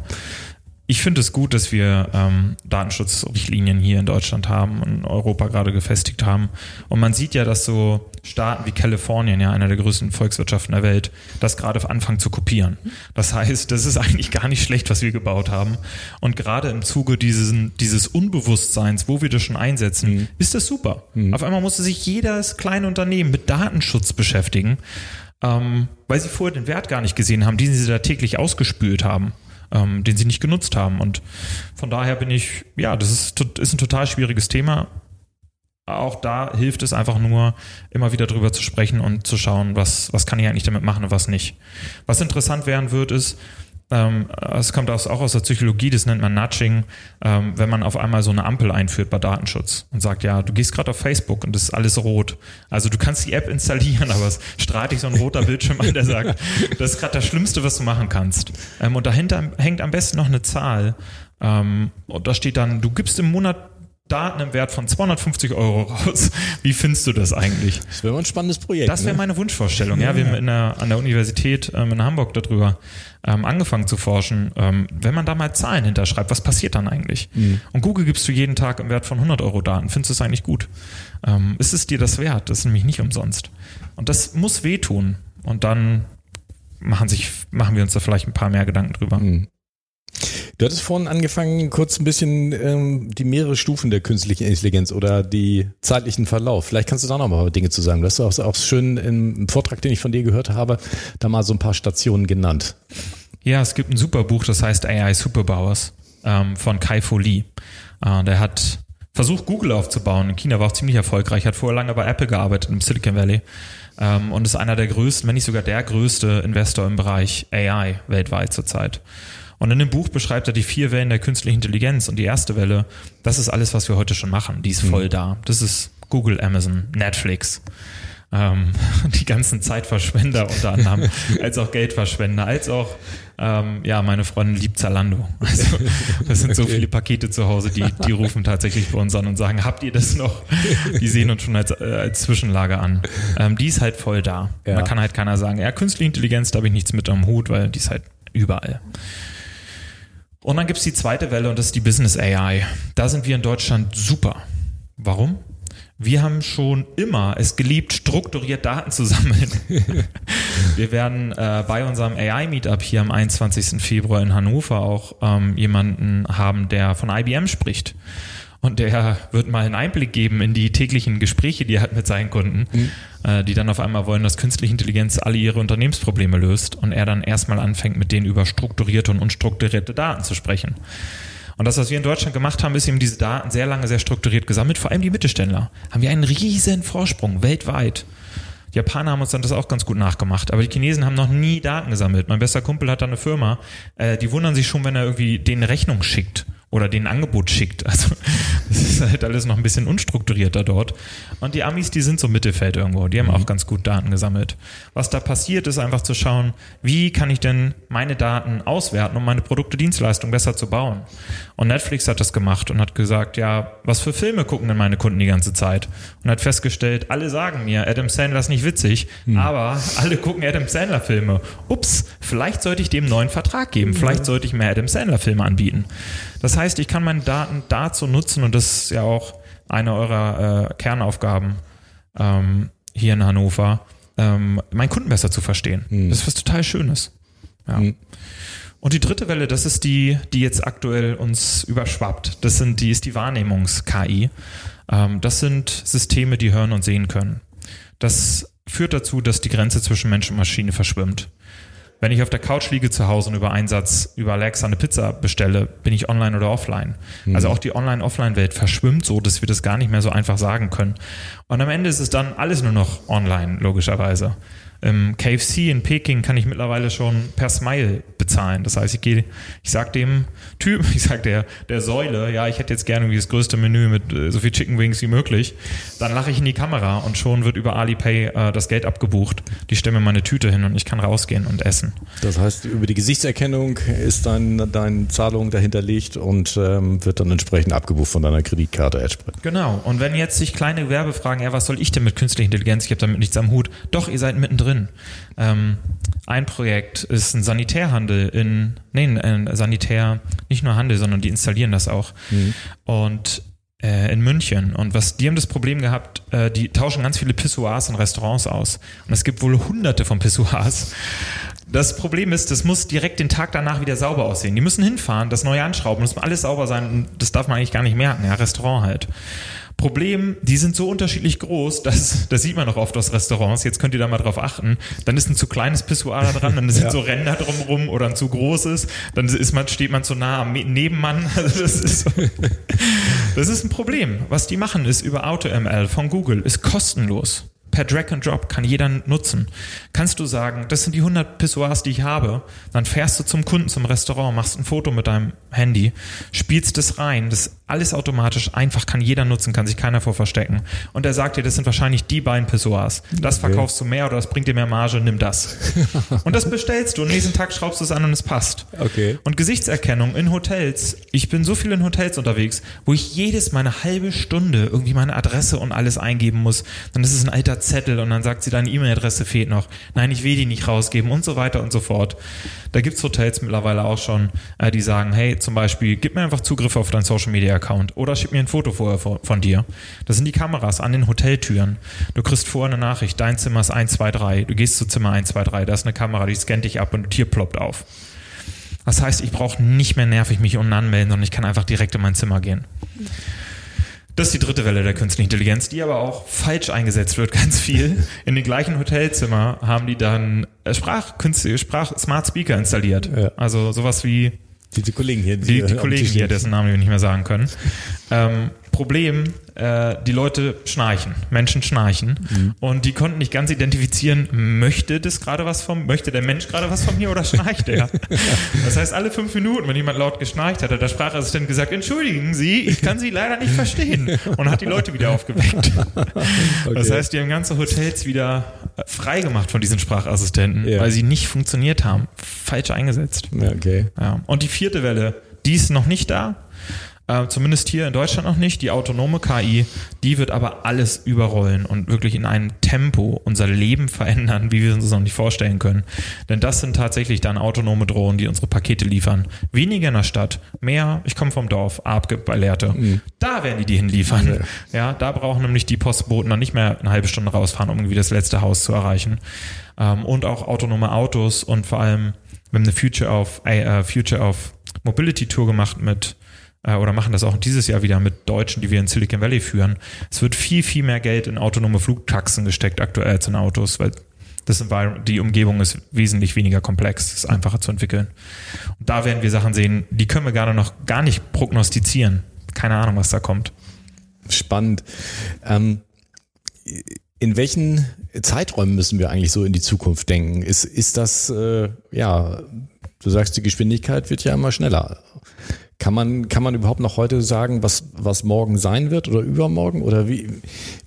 ich finde es gut, dass wir ähm, Datenschutzrichtlinien hier in Deutschland haben und in Europa gerade gefestigt haben. Und man sieht ja, dass so Staaten wie Kalifornien, ja einer der größten Volkswirtschaften der Welt, das gerade anfangen zu kopieren. Das heißt, das ist eigentlich gar nicht schlecht, was wir gebaut haben. Und gerade im Zuge dieses, dieses Unbewusstseins, wo wir das schon einsetzen, mhm. ist das super. Mhm. Auf einmal musste sich jedes kleine Unternehmen mit Datenschutz beschäftigen, ähm, weil sie vorher den Wert gar nicht gesehen haben, den sie da täglich ausgespült haben ähm, den sie nicht genutzt haben. Und von daher bin ich, ja, das ist, ist ein total schwieriges Thema. Auch da hilft es einfach nur, immer wieder drüber zu sprechen und zu schauen, was, was kann ich eigentlich damit machen und was nicht. Was interessant werden wird, ist, es kommt auch aus der Psychologie, das nennt man Nudging, ähm, wenn man auf einmal so eine Ampel einführt bei Datenschutz und sagt, ja, du gehst gerade auf Facebook und das ist alles rot. Also du kannst die App installieren, aber es strahlt dich so ein roter Bildschirm an, der sagt, das ist gerade das Schlimmste, was du machen kannst. Ähm, und dahinter hängt am besten noch eine Zahl. Ähm, und da steht dann, du gibst im Monat Daten im Wert von 250 Euro raus. Wie findest du das eigentlich? Das wäre mal ein spannendes Projekt. Das wäre ne? meine Wunschvorstellung. Ja, wir haben in der, an der Universität ähm, in Hamburg darüber ähm, angefangen zu forschen. Ähm, wenn man da mal Zahlen hinterschreibt, was passiert dann eigentlich? Mhm. Und Google gibst du jeden Tag im Wert von 100 Euro Daten. Findest du es eigentlich gut? Ähm, ist es dir das wert? Das ist nämlich nicht umsonst. Und das muss wehtun. Und dann machen, sich, machen wir uns da vielleicht ein paar mehr Gedanken drüber. Mhm. Du hattest vorhin angefangen, kurz ein bisschen ähm, die mehrere Stufen der künstlichen Intelligenz oder die zeitlichen Verlauf. Vielleicht kannst du da noch mal Dinge zu sagen. Du hast auch, auch schön im Vortrag, den ich von dir gehört habe, da mal so ein paar Stationen genannt. Ja, es gibt ein super Buch, das heißt AI Superpowers ähm, von Kai Fu Lee. Äh, der hat versucht, Google aufzubauen. In China war auch ziemlich erfolgreich, hat vorher lange bei Apple gearbeitet im Silicon Valley ähm, und ist einer der größten, wenn nicht sogar der größte Investor im Bereich AI weltweit zurzeit. Und in dem Buch beschreibt er die vier Wellen der künstlichen Intelligenz und die erste Welle, das ist alles, was wir heute schon machen. Die ist mhm. voll da. Das ist Google, Amazon, Netflix. Ähm, die ganzen Zeitverschwender unter anderem, als auch Geldverschwender, als auch, ähm, ja, meine Freundin liebt Zalando. Also, das sind so viele Pakete zu Hause, die, die rufen tatsächlich bei uns an und sagen, habt ihr das noch? Die sehen uns schon als, äh, als Zwischenlager an. Ähm, die ist halt voll da. Ja. Man kann halt keiner sagen, ja, künstliche Intelligenz, da habe ich nichts mit am Hut, weil die ist halt überall. Und dann gibt es die zweite Welle und das ist die Business AI. Da sind wir in Deutschland super. Warum? Wir haben schon immer es geliebt, strukturiert Daten zu sammeln. wir werden äh, bei unserem AI-Meetup hier am 21. Februar in Hannover auch ähm, jemanden haben, der von IBM spricht. Und der wird mal einen Einblick geben in die täglichen Gespräche, die er hat mit seinen Kunden, mhm. äh, die dann auf einmal wollen, dass künstliche Intelligenz alle ihre Unternehmensprobleme löst und er dann erstmal anfängt, mit denen über strukturierte und unstrukturierte Daten zu sprechen. Und das, was wir in Deutschland gemacht haben, ist eben diese Daten sehr lange, sehr strukturiert gesammelt. Vor allem die Mittelständler haben wir einen riesen Vorsprung weltweit. Die Japaner haben uns dann das auch ganz gut nachgemacht, aber die Chinesen haben noch nie Daten gesammelt. Mein bester Kumpel hat da eine Firma, äh, die wundern sich schon, wenn er irgendwie denen Rechnung schickt oder den Angebot schickt. Also das ist halt alles noch ein bisschen unstrukturierter dort. Und die Amis, die sind so Mittelfeld irgendwo, die haben mhm. auch ganz gut Daten gesammelt. Was da passiert, ist einfach zu schauen, wie kann ich denn meine Daten auswerten, um meine Produkte, Dienstleistungen besser zu bauen. Und Netflix hat das gemacht und hat gesagt, ja, was für Filme gucken denn meine Kunden die ganze Zeit? Und hat festgestellt, alle sagen mir, Adam Sandler ist nicht witzig, mhm. aber alle gucken Adam Sandler Filme. Ups, vielleicht sollte ich dem neuen Vertrag geben, vielleicht sollte ich mehr Adam Sandler Filme anbieten. Das heißt, ich kann meine Daten dazu nutzen und das ist ja auch eine eurer äh, Kernaufgaben ähm, hier in Hannover, ähm, meinen Kunden besser zu verstehen. Mhm. Das ist was total Schönes. Ja. Mhm. Und die dritte Welle, das ist die, die jetzt aktuell uns überschwappt. Das sind die ist die Wahrnehmungs-KI. Ähm, das sind Systeme, die hören und sehen können. das führt dazu, dass die Grenze zwischen Mensch und Maschine verschwimmt. Wenn ich auf der Couch liege zu Hause und über Einsatz über Alexa eine Pizza bestelle, bin ich online oder offline. Mhm. Also auch die Online-Offline-Welt verschwimmt so, dass wir das gar nicht mehr so einfach sagen können. Und am Ende ist es dann alles nur noch online, logischerweise. Im KFC in Peking kann ich mittlerweile schon per Smile bezahlen. Das heißt, ich gehe, ich sag dem Typ, ich sag der, der Säule, ja, ich hätte jetzt gerne irgendwie das größte Menü mit äh, so viel Chicken Wings wie möglich. Dann lache ich in die Kamera und schon wird über Alipay äh, das Geld abgebucht. Die stellen mir meine Tüte hin und ich kann rausgehen und essen. Das heißt, über die Gesichtserkennung ist dein, deine Zahlung dahinterlegt und ähm, wird dann entsprechend abgebucht von deiner Kreditkarte. Genau. Und wenn jetzt sich kleine Gewerbe fragen, ja, was soll ich denn mit künstlicher Intelligenz? Ich habe damit nichts am Hut. Doch, ihr seid mittendrin drin. Ähm, ein Projekt ist ein Sanitärhandel in, nee, ein Sanitär, nicht nur Handel, sondern die installieren das auch. Mhm. Und äh, in München. Und was, die haben das Problem gehabt, äh, die tauschen ganz viele Pissoirs in Restaurants aus. Und es gibt wohl hunderte von Pissoirs. Das Problem ist, das muss direkt den Tag danach wieder sauber aussehen. Die müssen hinfahren, das neu anschrauben, muss alles sauber sein und das darf man eigentlich gar nicht merken, ja, Restaurant halt. Problem, die sind so unterschiedlich groß, dass, das sieht man auch oft aus Restaurants, jetzt könnt ihr da mal drauf achten, dann ist ein zu kleines Pissoir da dran, dann sind ja. so Ränder drumrum oder ein zu großes, dann ist man, steht man zu nah am Nebenmann. Also das, ist das ist ein Problem. Was die machen ist über AutoML von Google, ist kostenlos per Drag and Drop kann jeder nutzen. Kannst du sagen, das sind die 100 Pissoirs, die ich habe, dann fährst du zum Kunden, zum Restaurant, machst ein Foto mit deinem Handy, spielst es rein, das alles automatisch, einfach kann jeder nutzen, kann sich keiner vor verstecken. Und er sagt dir, das sind wahrscheinlich die beiden Pissoirs. Das okay. verkaufst du mehr oder das bringt dir mehr Marge, nimm das. und das bestellst du und nächsten Tag schraubst du es an und es passt. Okay. Und Gesichtserkennung in Hotels. Ich bin so viel in Hotels unterwegs, wo ich jedes Mal eine halbe Stunde irgendwie meine Adresse und alles eingeben muss. Dann ist es ein alter Zettel und dann sagt sie, deine E-Mail-Adresse fehlt noch. Nein, ich will die nicht rausgeben und so weiter und so fort. Da gibt es Hotels mittlerweile auch schon, äh, die sagen, hey, zum Beispiel, gib mir einfach Zugriff auf dein Social-Media-Account oder schick mir ein Foto vorher von, dir. Das sind die Kameras an den Hoteltüren. Du kriegst vorher eine Nachricht, dein Zimmer ist 123, du gehst zu Zimmer 123, da ist eine Kamera, die scannt dich ab und Tier ploppt auf. Das heißt, ich brauche nicht mehr nervig mich unten anmelden, sondern ich kann einfach direkt in mein Zimmer gehen. Das ist die dritte Welle der künstlichen Intelligenz, die aber auch falsch eingesetzt wird, ganz viel. In den gleichen Hotelzimmer haben die dann äh, Sprach, Sprach Smart Speaker installiert. Ja. Also sowas wie die, die Kollegen hier, die, die, die Kollegen hier, dessen Namen wir nicht mehr sagen können. Ähm, Problem, äh, die Leute schnarchen, Menschen schnarchen mhm. und die konnten nicht ganz identifizieren, möchte das gerade was vom, möchte der Mensch gerade was von mir oder schnarcht er? das heißt, alle fünf Minuten, wenn jemand laut geschnarcht hat, hat der Sprachassistent gesagt, entschuldigen Sie, ich kann Sie leider nicht verstehen und hat die Leute wieder aufgeweckt. Okay. Das heißt, die haben ganze Hotels wieder frei gemacht von diesen Sprachassistenten, ja. weil sie nicht funktioniert haben, falsch eingesetzt. Okay. Ja. Und die vierte Welle, die ist noch nicht da. Äh, zumindest hier in Deutschland noch nicht. Die autonome KI, die wird aber alles überrollen und wirklich in einem Tempo unser Leben verändern, wie wir uns das noch nicht vorstellen können. Denn das sind tatsächlich dann autonome Drohnen, die unsere Pakete liefern. Weniger in der Stadt, mehr, ich komme vom Dorf, Abge bei Lehrte. Mhm. Da werden die die hinliefern. Okay. Ja, da brauchen nämlich die Postboten dann nicht mehr eine halbe Stunde rausfahren, um irgendwie das letzte Haus zu erreichen. Ähm, und auch autonome Autos und vor allem, wir haben eine Future of, äh, Future of Mobility Tour gemacht mit äh, oder machen das auch dieses Jahr wieder mit Deutschen, die wir in Silicon Valley führen. Es wird viel, viel mehr Geld in autonome Flugtaxen gesteckt aktuell als in Autos, weil das die Umgebung ist wesentlich weniger komplex, ist einfacher zu entwickeln. Und da werden wir Sachen sehen, die können wir gerade noch gar nicht prognostizieren. Keine Ahnung, was da kommt. Spannend. Ähm, in welchen Zeiträumen müssen wir eigentlich so in die Zukunft denken? Ist, ist das, äh, ja, du sagst, die Geschwindigkeit wird ja immer schneller. Kann man, kann man überhaupt noch heute sagen, was, was morgen sein wird oder übermorgen? Oder wie,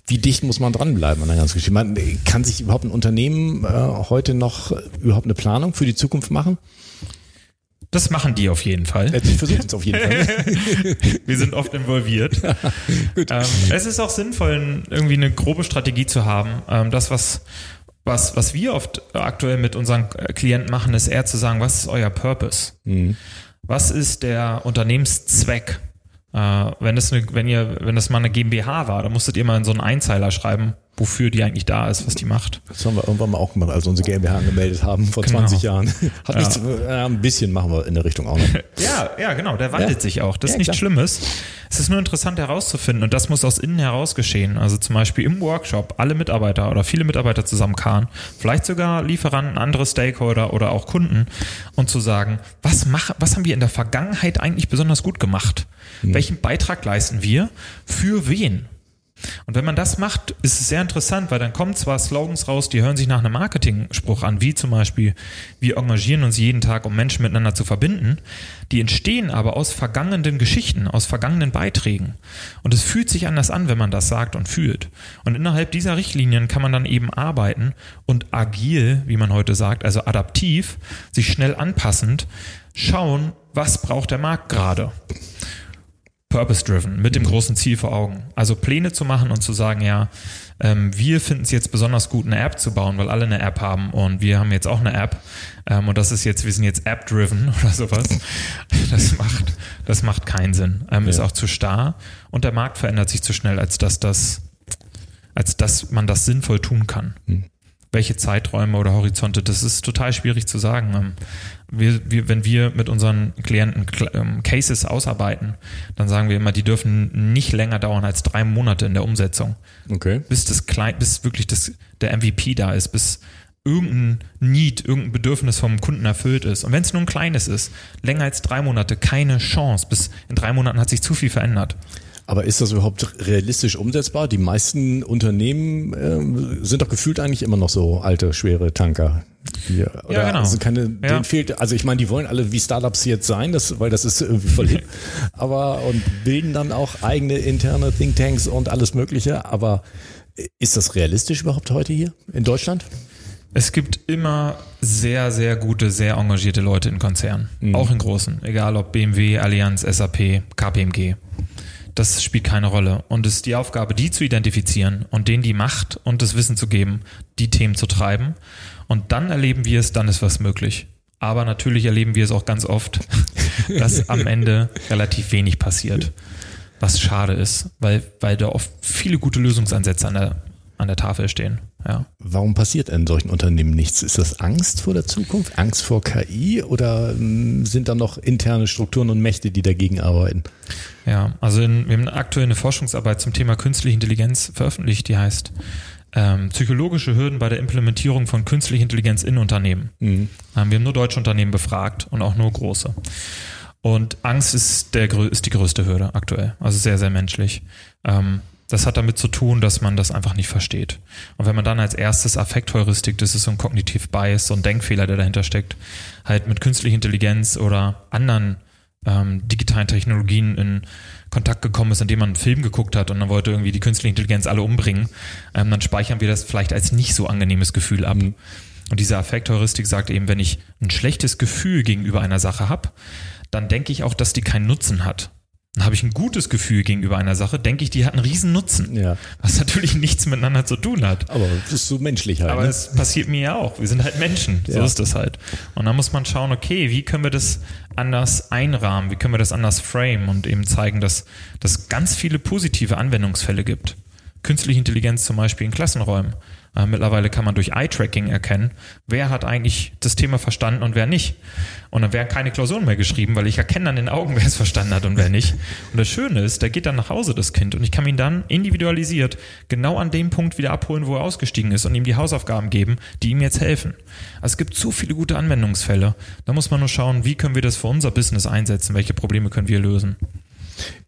wie dicht muss man dranbleiben an der ganzen Geschichte? Man, kann sich überhaupt ein Unternehmen äh, heute noch überhaupt eine Planung für die Zukunft machen? Das machen die auf jeden Fall. Ich versuche es auf jeden Fall. Wir sind oft involviert. ähm, es ist auch sinnvoll, irgendwie eine grobe Strategie zu haben. Ähm, das, was, was, was wir oft aktuell mit unseren Klienten machen, ist eher zu sagen, was ist euer Purpose? Mhm. Was ist der Unternehmenszweck? Äh, wenn, das eine, wenn, ihr, wenn das mal eine GmbH war, dann musstet ihr mal in so einen Einzeiler schreiben, wofür die eigentlich da ist, was die macht. Das haben wir irgendwann mal auch gemacht, als wir unsere GmbH angemeldet haben vor genau. 20 Jahren. Hat ja. nichts, äh, ein bisschen machen wir in der Richtung auch noch. ja, ja, genau, der wandelt ja. sich auch. Das ist nichts Schlimmes. Es ist nur interessant herauszufinden und das muss aus innen heraus geschehen. Also zum Beispiel im Workshop alle Mitarbeiter oder viele Mitarbeiter zusammenkarren, vielleicht sogar Lieferanten, andere Stakeholder oder auch Kunden und zu sagen, was, mach, was haben wir in der Vergangenheit eigentlich besonders gut gemacht? Mhm. Welchen Beitrag leisten wir? Für wen? Und wenn man das macht, ist es sehr interessant, weil dann kommen zwar Slogans raus, die hören sich nach einem Marketing-Spruch an, wie zum Beispiel, wir engagieren uns jeden Tag, um Menschen miteinander zu verbinden. Die entstehen aber aus vergangenen Geschichten, aus vergangenen Beiträgen. Und es fühlt sich anders an, wenn man das sagt und fühlt. Und innerhalb dieser Richtlinien kann man dann eben arbeiten und agil, wie man heute sagt, also adaptiv, sich schnell anpassend, schauen, was braucht der Markt gerade purpose-driven, mit dem großen Ziel vor Augen. Also Pläne zu machen und zu sagen, ja, ähm, wir finden es jetzt besonders gut, eine App zu bauen, weil alle eine App haben und wir haben jetzt auch eine App ähm, und das ist jetzt, wir sind jetzt App-driven oder sowas. Das macht, das macht keinen Sinn. Ähm, ja. Ist auch zu starr und der Markt verändert sich zu schnell, als dass das, als dass man das sinnvoll tun kann. Hm welche Zeiträume oder Horizonte, das ist total schwierig zu sagen. Ähm, wir, wir, wenn wir mit unseren Klienten ähm, Cases ausarbeiten, dann sagen wir immer, die dürfen nicht länger dauern als drei Monate in der Umsetzung. Okay. Bis das klein, bis wirklich das, der MVP da ist, bis irgendein Need, irgendein Bedürfnis vom Kunden erfüllt ist. Und wenn es nur ein kleines ist, länger als drei Monate, keine Chance. Bis in drei Monaten hat sich zu viel verändert. Aber ist das überhaupt realistisch umsetzbar? Die meisten Unternehmen äh, sind doch gefühlt eigentlich immer noch so alte, schwere Tanker. Die, oder ja, genau. Also keine, ja. denen fehlt, also ich meine, die wollen alle wie Startups jetzt sein, das, weil das ist irgendwie voll hip. aber und bilden dann auch eigene interne Thinktanks und alles Mögliche. Aber ist das realistisch überhaupt heute hier in Deutschland? Es gibt immer sehr, sehr gute, sehr engagierte Leute in Konzernen. Mhm. Auch in großen. Egal ob BMW, Allianz, SAP, KPMG das spielt keine Rolle. Und es ist die Aufgabe, die zu identifizieren und denen die Macht und das Wissen zu geben, die Themen zu treiben. Und dann erleben wir es, dann ist was möglich. Aber natürlich erleben wir es auch ganz oft, dass am Ende relativ wenig passiert. Was schade ist, weil, weil da oft viele gute Lösungsansätze an der, an der Tafel stehen. Ja. Warum passiert in solchen Unternehmen nichts? Ist das Angst vor der Zukunft, Angst vor KI oder hm, sind da noch interne Strukturen und Mächte, die dagegen arbeiten? Ja, also in, wir haben aktuell eine Forschungsarbeit zum Thema künstliche Intelligenz veröffentlicht, die heißt ähm, psychologische Hürden bei der Implementierung von künstlicher Intelligenz in Unternehmen. Mhm. Ähm, wir haben nur deutsche Unternehmen befragt und auch nur große. Und Angst ist, der, ist die größte Hürde aktuell, also sehr, sehr menschlich. Ähm, das hat damit zu tun, dass man das einfach nicht versteht. Und wenn man dann als erstes Affektheuristik, das ist so ein Kognitiv Bias, so ein Denkfehler, der dahinter steckt, halt mit künstlicher Intelligenz oder anderen ähm, digitalen Technologien in Kontakt gekommen ist, indem man einen Film geguckt hat und dann wollte irgendwie die künstliche Intelligenz alle umbringen, ähm, dann speichern wir das vielleicht als nicht so angenehmes Gefühl ab. Mhm. Und diese Affektheuristik sagt eben, wenn ich ein schlechtes Gefühl gegenüber einer Sache habe, dann denke ich auch, dass die keinen Nutzen hat dann habe ich ein gutes Gefühl gegenüber einer Sache, denke ich, die hat einen riesen Nutzen. Ja. Was natürlich nichts miteinander zu tun hat. Aber das ist so menschlich halt. Aber ne? es passiert mir ja auch. Wir sind halt Menschen. Ja. So ist das halt. Und dann muss man schauen, okay, wie können wir das anders einrahmen? Wie können wir das anders frame und eben zeigen, dass es ganz viele positive Anwendungsfälle gibt. Künstliche Intelligenz zum Beispiel in Klassenräumen. Äh, mittlerweile kann man durch Eye-Tracking erkennen, wer hat eigentlich das Thema verstanden und wer nicht. Und dann werden keine Klausuren mehr geschrieben, weil ich erkenne an den Augen, wer es verstanden hat und wer nicht. Und das Schöne ist, der geht dann nach Hause, das Kind, und ich kann ihn dann individualisiert genau an dem Punkt wieder abholen, wo er ausgestiegen ist und ihm die Hausaufgaben geben, die ihm jetzt helfen. Also es gibt so viele gute Anwendungsfälle. Da muss man nur schauen, wie können wir das für unser Business einsetzen, welche Probleme können wir lösen.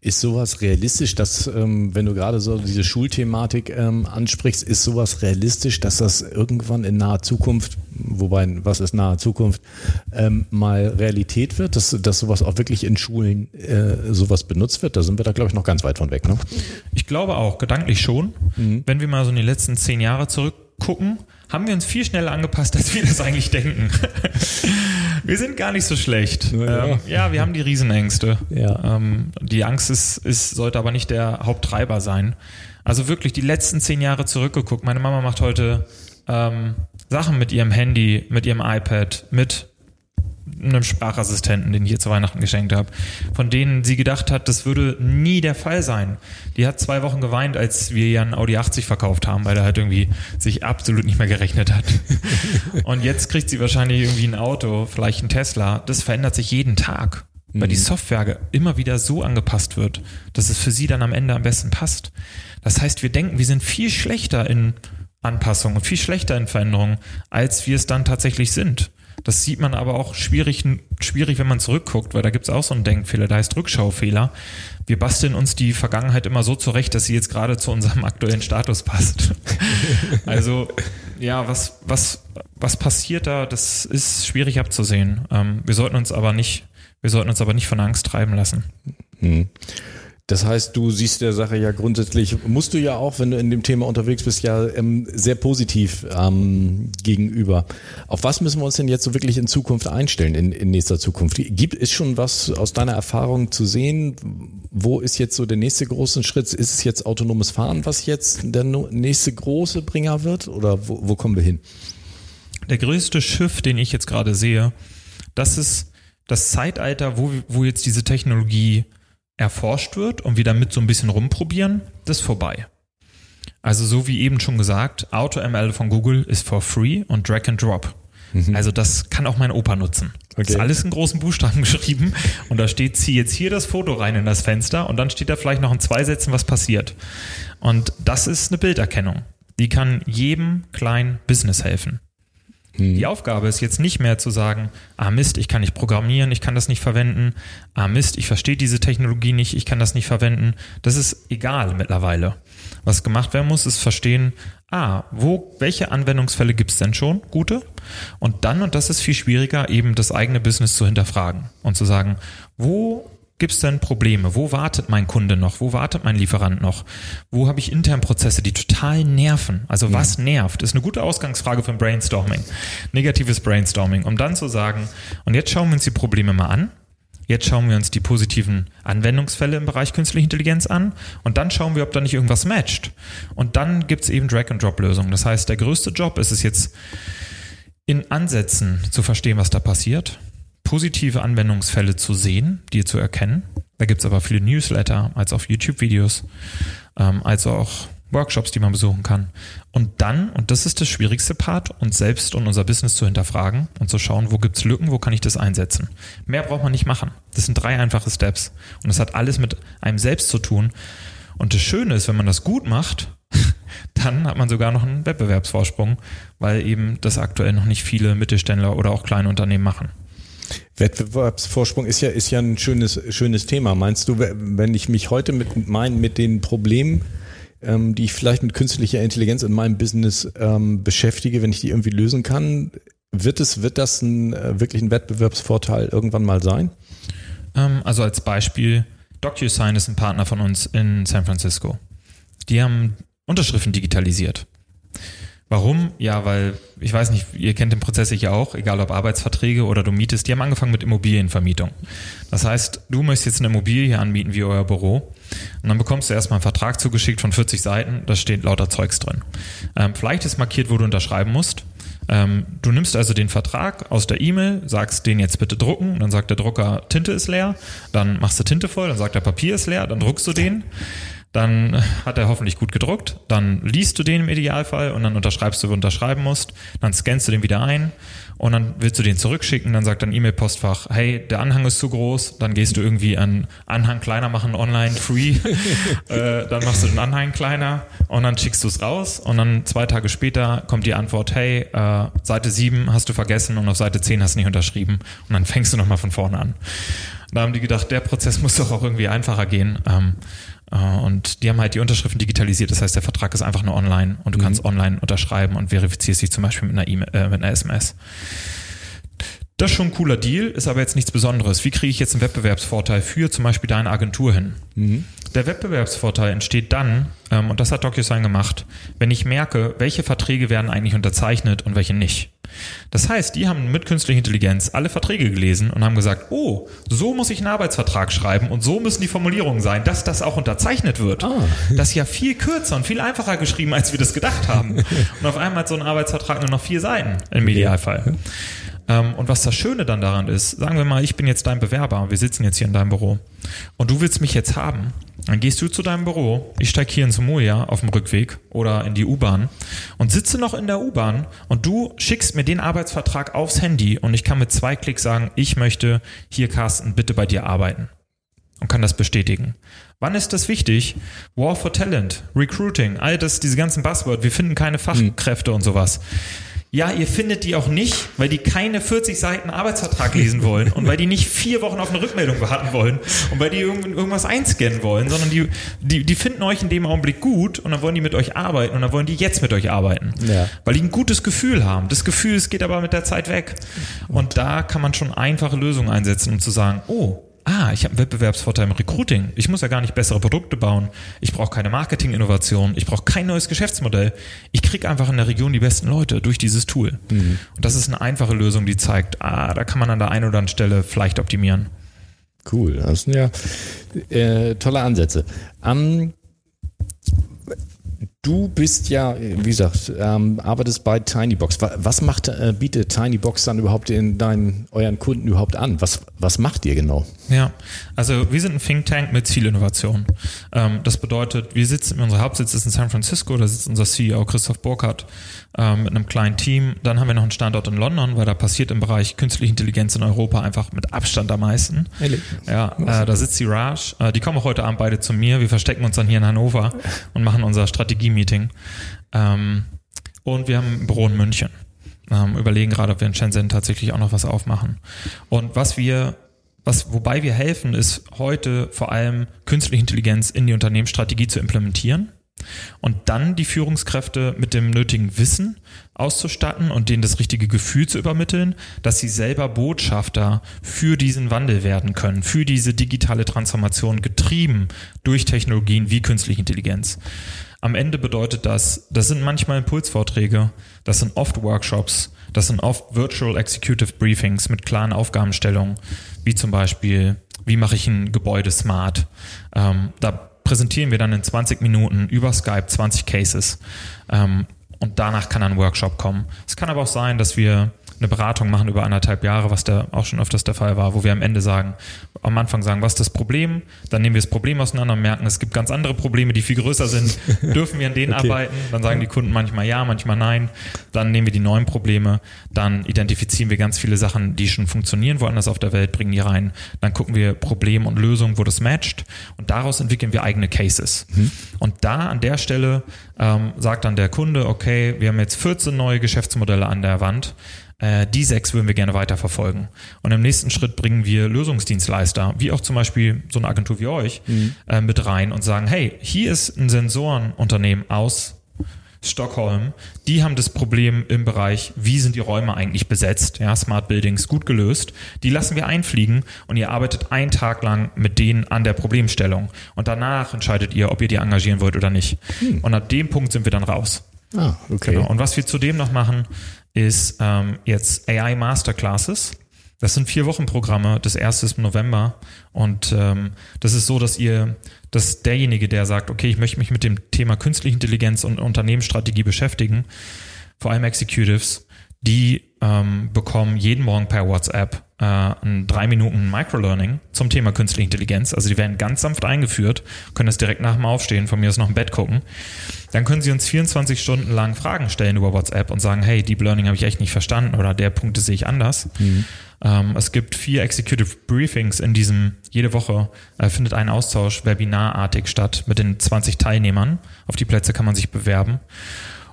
Ist sowas realistisch, dass, ähm, wenn du gerade so diese Schulthematik ähm, ansprichst, ist sowas realistisch, dass das irgendwann in naher Zukunft, wobei, was ist nahe Zukunft, ähm, mal Realität wird, dass, dass sowas auch wirklich in Schulen äh, sowas benutzt wird? Da sind wir da, glaube ich, noch ganz weit von weg. Ne? Ich glaube auch, gedanklich schon. Mhm. Wenn wir mal so in die letzten zehn Jahre zurückgucken, haben wir uns viel schneller angepasst, als wir das eigentlich denken. wir sind gar nicht so schlecht. Ja, ähm, ja wir haben die Riesenängste. Ja. Ähm, die Angst ist, ist, sollte aber nicht der Haupttreiber sein. Also wirklich die letzten zehn Jahre zurückgeguckt. Meine Mama macht heute ähm, Sachen mit ihrem Handy, mit ihrem iPad, mit einem Sprachassistenten, den ich ihr zu Weihnachten geschenkt habe, von denen sie gedacht hat, das würde nie der Fall sein. Die hat zwei Wochen geweint, als wir ihr einen Audi 80 verkauft haben, weil er halt irgendwie sich absolut nicht mehr gerechnet hat. Und jetzt kriegt sie wahrscheinlich irgendwie ein Auto, vielleicht ein Tesla. Das verändert sich jeden Tag weil die mhm. Software immer wieder so angepasst wird, dass es für sie dann am Ende am besten passt. Das heißt, wir denken, wir sind viel schlechter in Anpassungen und viel schlechter in Veränderungen, als wir es dann tatsächlich sind. Das sieht man aber auch schwierig, schwierig, wenn man zurückguckt, weil da gibt es auch so einen Denkfehler, da heißt Rückschaufehler. Wir basteln uns die Vergangenheit immer so zurecht, dass sie jetzt gerade zu unserem aktuellen Status passt. also ja, was, was, was passiert da, das ist schwierig abzusehen. Ähm, wir sollten uns aber nicht, wir sollten uns aber nicht von Angst treiben lassen. Hm. Das heißt, du siehst der Sache ja grundsätzlich, musst du ja auch, wenn du in dem Thema unterwegs bist, ja ähm, sehr positiv ähm, gegenüber. Auf was müssen wir uns denn jetzt so wirklich in Zukunft einstellen, in, in nächster Zukunft? Gibt es schon was aus deiner Erfahrung zu sehen? Wo ist jetzt so der nächste große Schritt? Ist es jetzt autonomes Fahren, was jetzt der nächste große Bringer wird? Oder wo, wo kommen wir hin? Der größte Schiff, den ich jetzt gerade sehe, das ist das Zeitalter, wo, wo jetzt diese Technologie erforscht wird und wir damit so ein bisschen rumprobieren, das ist vorbei. Also so wie eben schon gesagt, AutoML von Google ist for free und Drag and Drop. Mhm. Also das kann auch mein Opa nutzen. Okay. Das ist alles in großen Buchstaben geschrieben und da steht, zieh jetzt hier das Foto rein in das Fenster und dann steht da vielleicht noch in zwei Sätzen, was passiert. Und das ist eine Bilderkennung. Die kann jedem kleinen Business helfen. Mhm. Die Aufgabe ist jetzt nicht mehr zu sagen, ah Mist, ich kann nicht programmieren, ich kann das nicht verwenden, ah Mist, ich verstehe diese Technologie nicht, ich kann das nicht verwenden. Das ist egal mittlerweile. Was gemacht werden muss, ist verstehen, ah, wo, welche Anwendungsfälle gibt es denn schon, gute? Und dann, und das ist viel schwieriger, eben das eigene Business zu hinterfragen und zu sagen, wo Gibt es denn Probleme? Wo wartet mein Kunde noch? Wo wartet mein Lieferant noch? Wo habe ich intern Prozesse, die total nerven? Also was nervt? Ist eine gute Ausgangsfrage für ein Brainstorming. Negatives Brainstorming, um dann zu sagen, und jetzt schauen wir uns die Probleme mal an. Jetzt schauen wir uns die positiven Anwendungsfälle im Bereich künstliche Intelligenz an und dann schauen wir, ob da nicht irgendwas matcht. Und dann gibt es eben Drag-and-Drop-Lösungen. Das heißt, der größte Job ist es jetzt, in Ansätzen zu verstehen, was da passiert positive Anwendungsfälle zu sehen, die zu erkennen. Da gibt es aber viele Newsletter, als auch YouTube-Videos, ähm, als auch Workshops, die man besuchen kann. Und dann, und das ist das schwierigste Part, uns selbst und unser Business zu hinterfragen und zu schauen, wo gibt es Lücken, wo kann ich das einsetzen. Mehr braucht man nicht machen. Das sind drei einfache Steps. Und das hat alles mit einem selbst zu tun. Und das Schöne ist, wenn man das gut macht, dann hat man sogar noch einen Wettbewerbsvorsprung, weil eben das aktuell noch nicht viele Mittelständler oder auch kleine Unternehmen machen. Wettbewerbsvorsprung ist ja, ist ja ein schönes, schönes Thema. Meinst du, wenn ich mich heute mit meinen, mit den Problemen, ähm, die ich vielleicht mit künstlicher Intelligenz in meinem Business ähm, beschäftige, wenn ich die irgendwie lösen kann, wird es, wird das ein, äh, wirklich ein Wettbewerbsvorteil irgendwann mal sein? Ähm, also als Beispiel, DocuSign ist ein Partner von uns in San Francisco. Die haben Unterschriften digitalisiert. Warum? Ja, weil, ich weiß nicht, ihr kennt den Prozess sicher auch, egal ob Arbeitsverträge oder du mietest, die haben angefangen mit Immobilienvermietung. Das heißt, du möchtest jetzt eine Immobilie anbieten wie euer Büro und dann bekommst du erstmal einen Vertrag zugeschickt von 40 Seiten, da steht lauter Zeugs drin. Ähm, vielleicht ist markiert, wo du unterschreiben musst. Ähm, du nimmst also den Vertrag aus der E-Mail, sagst den jetzt bitte drucken, dann sagt der Drucker, Tinte ist leer, dann machst du Tinte voll, dann sagt er, Papier ist leer, dann druckst du den dann hat er hoffentlich gut gedruckt, dann liest du den im Idealfall und dann unterschreibst du, wo du unterschreiben musst, dann scannst du den wieder ein und dann willst du den zurückschicken, dann sagt dein E-Mail-Postfach, hey, der Anhang ist zu groß, dann gehst du irgendwie an Anhang kleiner machen online free, äh, dann machst du den Anhang kleiner und dann schickst du es raus. Und dann zwei Tage später kommt die Antwort, hey, äh, Seite 7 hast du vergessen und auf Seite 10 hast du nicht unterschrieben. Und dann fängst du nochmal von vorne an. Da haben die gedacht, der Prozess muss doch auch irgendwie einfacher gehen. Ähm, äh, und die haben halt die Unterschriften digitalisiert. Das heißt, der Vertrag ist einfach nur online und du mhm. kannst online unterschreiben und verifizierst dich zum Beispiel mit einer, e äh, mit einer SMS. Das ist schon ein cooler Deal, ist aber jetzt nichts Besonderes. Wie kriege ich jetzt einen Wettbewerbsvorteil für zum Beispiel deine Agentur hin? Mhm. Der Wettbewerbsvorteil entsteht dann, ähm, und das hat DocuSign gemacht, wenn ich merke, welche Verträge werden eigentlich unterzeichnet und welche nicht. Das heißt, die haben mit künstlicher Intelligenz alle Verträge gelesen und haben gesagt, oh, so muss ich einen Arbeitsvertrag schreiben und so müssen die Formulierungen sein, dass das auch unterzeichnet wird. Ah. Das ist ja viel kürzer und viel einfacher geschrieben, als wir das gedacht haben. Und auf einmal hat so ein Arbeitsvertrag nur noch vier Seiten im Idealfall. Ähm, und was das Schöne dann daran ist, sagen wir mal, ich bin jetzt dein Bewerber, wir sitzen jetzt hier in deinem Büro und du willst mich jetzt haben. Dann gehst du zu deinem Büro, ich steige hier in Samoja auf dem Rückweg oder in die U-Bahn und sitze noch in der U-Bahn und du schickst mir den Arbeitsvertrag aufs Handy und ich kann mit zwei Klicks sagen, ich möchte hier, Carsten, bitte bei dir arbeiten und kann das bestätigen. Wann ist das wichtig? War for Talent, Recruiting, all das, diese ganzen Buzzwords, wir finden keine Fachkräfte und sowas. Ja, ihr findet die auch nicht, weil die keine 40 Seiten Arbeitsvertrag lesen wollen und weil die nicht vier Wochen auf eine Rückmeldung warten wollen und weil die irgendwas einscannen wollen, sondern die, die, die finden euch in dem Augenblick gut und dann wollen die mit euch arbeiten und dann wollen die jetzt mit euch arbeiten. Ja. Weil die ein gutes Gefühl haben. Das Gefühl, es geht aber mit der Zeit weg. Und da kann man schon einfache Lösungen einsetzen, um zu sagen, oh, ah, ich habe einen Wettbewerbsvorteil im Recruiting. Ich muss ja gar nicht bessere Produkte bauen. Ich brauche keine Marketinginnovation. Ich brauche kein neues Geschäftsmodell. Ich kriege einfach in der Region die besten Leute durch dieses Tool. Mhm. Und das ist eine einfache Lösung, die zeigt, ah, da kann man an der einen oder anderen Stelle vielleicht optimieren. Cool, das sind ja äh, tolle Ansätze. Um, Du bist ja, wie gesagt, ähm, arbeitest bei Tinybox. Was macht, äh, bietet Tinybox dann überhaupt in deinen, euren Kunden überhaupt an? Was, was macht ihr genau? Ja, also wir sind ein Think Tank mit Zielinnovation. Ähm, das bedeutet, wir sitzen, unser Hauptsitz ist in San Francisco, da sitzt unser CEO Christoph Burkhardt ähm, mit einem kleinen Team. Dann haben wir noch einen Standort in London, weil da passiert im Bereich künstliche Intelligenz in Europa einfach mit Abstand am meisten. Ja, äh, da sitzt die Raj. Äh, die kommen auch heute Abend beide zu mir. Wir verstecken uns dann hier in Hannover und machen unser Strategie-Meeting. Ähm, und wir haben ein Büro in München. Ähm, überlegen gerade, ob wir in Shenzhen tatsächlich auch noch was aufmachen. Und was wir was, wobei wir helfen, ist heute vor allem künstliche Intelligenz in die Unternehmensstrategie zu implementieren und dann die Führungskräfte mit dem nötigen Wissen auszustatten und denen das richtige Gefühl zu übermitteln, dass sie selber Botschafter für diesen Wandel werden können, für diese digitale Transformation getrieben durch Technologien wie künstliche Intelligenz. Am Ende bedeutet das, das sind manchmal Impulsvorträge, das sind oft Workshops, das sind oft Virtual Executive Briefings mit klaren Aufgabenstellungen, wie zum Beispiel, wie mache ich ein Gebäude smart? Ähm, da präsentieren wir dann in 20 Minuten über Skype 20 Cases. Ähm, und danach kann ein Workshop kommen. Es kann aber auch sein, dass wir eine Beratung machen über anderthalb Jahre, was da auch schon öfters der Fall war, wo wir am Ende sagen, am Anfang sagen, was ist das Problem? Dann nehmen wir das Problem auseinander und merken, es gibt ganz andere Probleme, die viel größer sind. Dürfen wir an denen okay. arbeiten? Dann sagen die Kunden manchmal ja, manchmal nein. Dann nehmen wir die neuen Probleme. Dann identifizieren wir ganz viele Sachen, die schon funktionieren woanders auf der Welt, bringen die rein. Dann gucken wir Problem und Lösung, wo das matcht. Und daraus entwickeln wir eigene Cases. Mhm. Und da an der Stelle ähm, sagt dann der Kunde, okay, wir haben jetzt 14 neue Geschäftsmodelle an der Wand die sechs würden wir gerne weiterverfolgen. Und im nächsten Schritt bringen wir Lösungsdienstleister, wie auch zum Beispiel so eine Agentur wie euch, mhm. äh, mit rein und sagen, hey, hier ist ein Sensorenunternehmen aus Stockholm, die haben das Problem im Bereich, wie sind die Räume eigentlich besetzt, ja, Smart Buildings gut gelöst. Die lassen wir einfliegen und ihr arbeitet einen Tag lang mit denen an der Problemstellung. Und danach entscheidet ihr, ob ihr die engagieren wollt oder nicht. Hm. Und ab dem Punkt sind wir dann raus. Ah, okay. Genau. Und was wir zudem noch machen, ist ähm, jetzt AI Masterclasses. Das sind vier Wochen Programme. Das erste ist im November. Und ähm, das ist so, dass ihr, dass derjenige, der sagt, okay, ich möchte mich mit dem Thema künstliche Intelligenz und Unternehmensstrategie beschäftigen, vor allem Executives, die ähm, bekommen jeden Morgen per WhatsApp äh, ein drei Minuten Microlearning zum Thema künstliche Intelligenz. Also die werden ganz sanft eingeführt, können das direkt nach dem Aufstehen von mir aus noch im Bett gucken. Dann können sie uns 24 Stunden lang Fragen stellen über WhatsApp und sagen, hey, Deep Learning habe ich echt nicht verstanden oder der Punkte sehe ich anders. Mhm. Ähm, es gibt vier Executive Briefings in diesem, jede Woche äh, findet ein Austausch webinarartig statt mit den 20 Teilnehmern. Auf die Plätze kann man sich bewerben.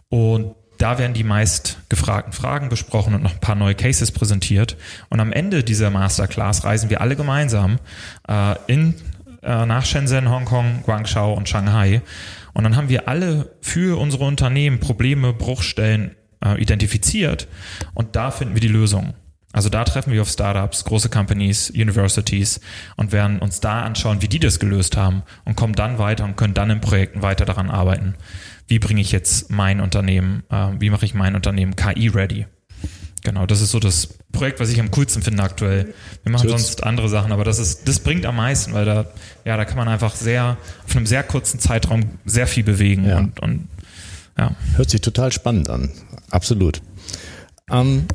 Und da werden die meist gefragten Fragen besprochen und noch ein paar neue Cases präsentiert. Und am Ende dieser Masterclass reisen wir alle gemeinsam äh, in, äh, nach Shenzhen, Hongkong, Guangzhou und Shanghai. Und dann haben wir alle für unsere Unternehmen Probleme, Bruchstellen äh, identifiziert und da finden wir die Lösung. Also da treffen wir auf Startups, große Companies, Universities und werden uns da anschauen, wie die das gelöst haben und kommen dann weiter und können dann in Projekten weiter daran arbeiten wie bringe ich jetzt mein Unternehmen, äh, wie mache ich mein Unternehmen KI-ready. Genau, das ist so das Projekt, was ich am coolsten finde aktuell. Wir machen sonst andere Sachen, aber das ist, das bringt am meisten, weil da, ja, da kann man einfach sehr, auf einem sehr kurzen Zeitraum sehr viel bewegen ja. und, und ja. Hört sich total spannend an. Absolut. Ähm,